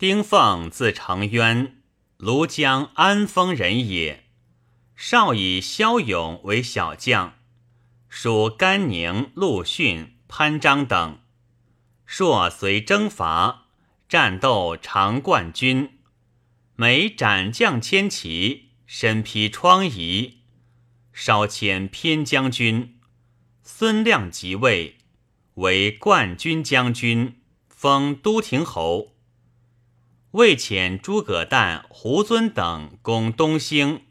丁奉字承渊，庐江安丰人也。少以骁勇为小将，属甘宁、陆逊、潘璋等。朔随征伐，战斗常冠军。每斩将千骑，身披疮痍。稍迁偏将军。孙亮即位，为冠军将军，封都亭侯。魏遣诸葛诞、胡遵等攻东兴，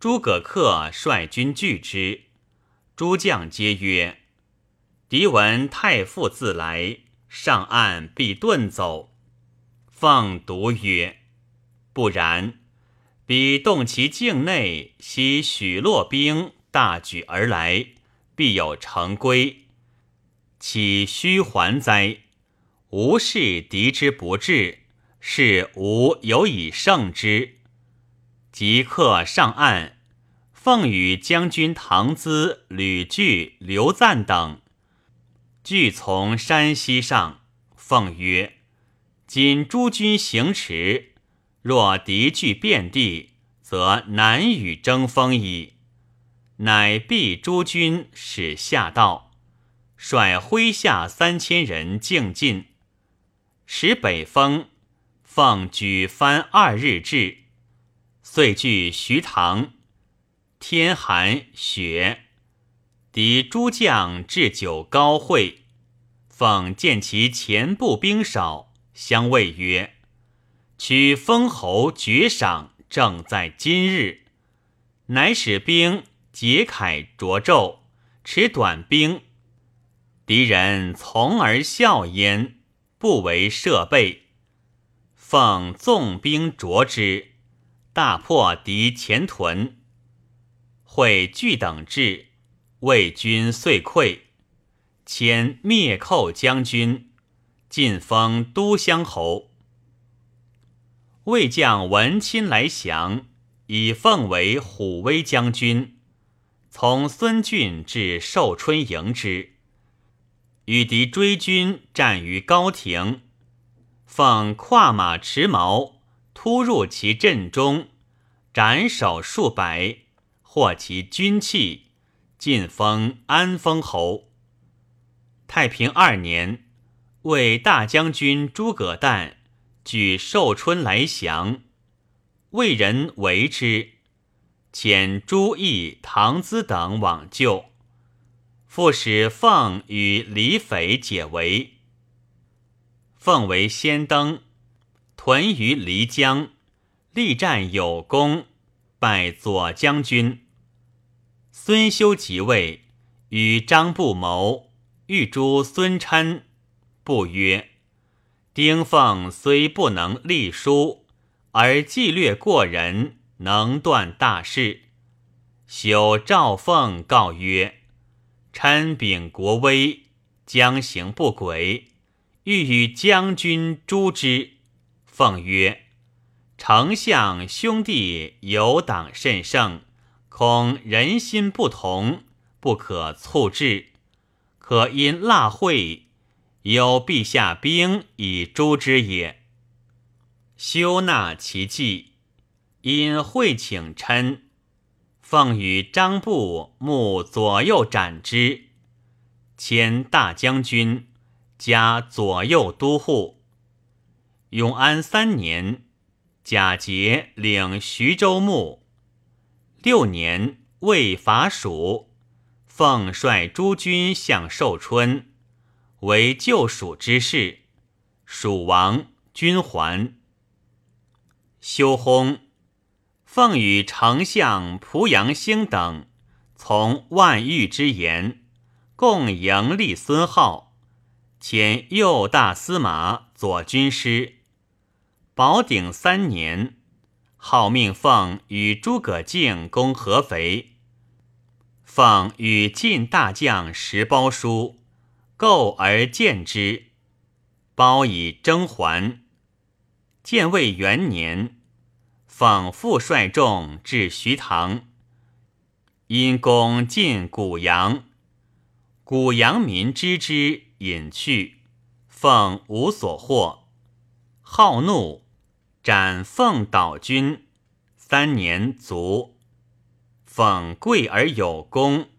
诸葛恪率军拒之。诸将皆曰：“敌闻太傅自来，上岸必遁走。”奉独曰：“不然，彼动其境内，悉许洛兵大举而来，必有成归，岂须还哉？吾视敌之不至。”是吾有以胜之。即刻上岸，奉与将军唐咨、吕据、刘赞等，俱从山西上。奉曰：“今诸军行驰，若敌据遍地，则难与争锋矣。”乃避诸军，使下道，率麾下三千人径进，使北风。奉举帆二日至，遂据徐塘。天寒雪，敌诸将置酒高会。奉见其前部兵少，相谓曰：“取封侯爵赏，正在今日。”乃使兵解铠着胄，持短兵。敌人从而笑焉，不为设备。奉纵兵着之，大破敌前屯。会聚等至，魏军遂溃。迁灭寇将军，晋封都乡侯。魏将闻亲来降，以奉为虎威将军，从孙峻至寿春迎之，与敌追军，战于高亭。奉跨马持矛，突入其阵中，斩首数百，获其军器，晋封安丰侯。太平二年，为大将军诸葛诞举寿春来降，魏人为之，遣朱毅、唐咨等往救，复使奉与李斐解围。奉为先登，屯于漓江，力战有功，拜左将军。孙休即位，与张布谋，欲诛孙琛。不曰：“丁奉虽不能立书，而计略过人，能断大事。”修赵凤告曰：“琛秉国威，将行不轨。”欲与将军诛之，奉曰：“丞相兄弟有党甚盛，恐人心不同，不可促至。可因蜡会，有陛下兵以诛之也。”修纳其计，因会请琛，奉与张布目左右斩之，迁大将军。加左右都护。永安三年，贾节领徐州牧。六年，魏伐蜀，奉率诸军向寿春，为救蜀之事。蜀王，军还。修薨，奉与丞相濮阳兴等从万玉之言，共迎立孙浩。迁右大司马、左军师。宝鼎三年，号命奉与诸葛敬攻合肥。奉与晋大将石包书，构而见之，包以征还。建魏元年，奉复率众至徐塘，因攻晋谷阳，谷阳民知之。隐去，奉无所获。好怒，斩奉岛军，三年卒。奉贵而有功，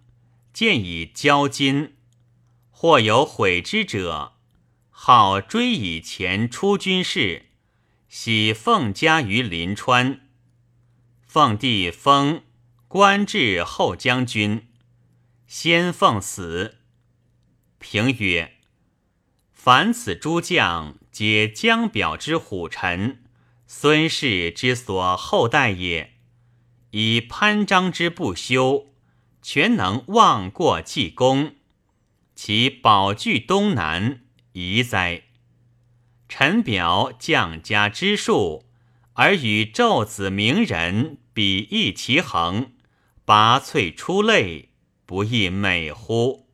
见以交金。或有悔之者，好追以前出军事，喜奉家于临川。奉帝封官至后将军，先奉死。平曰：凡此诸将，皆江表之虎臣，孙氏之所后代也。以潘璋之不修，全能忘过济功。其保据东南，宜哉！臣表将家之术，而与胄子名人比翼齐衡，拔萃出类，不亦美乎？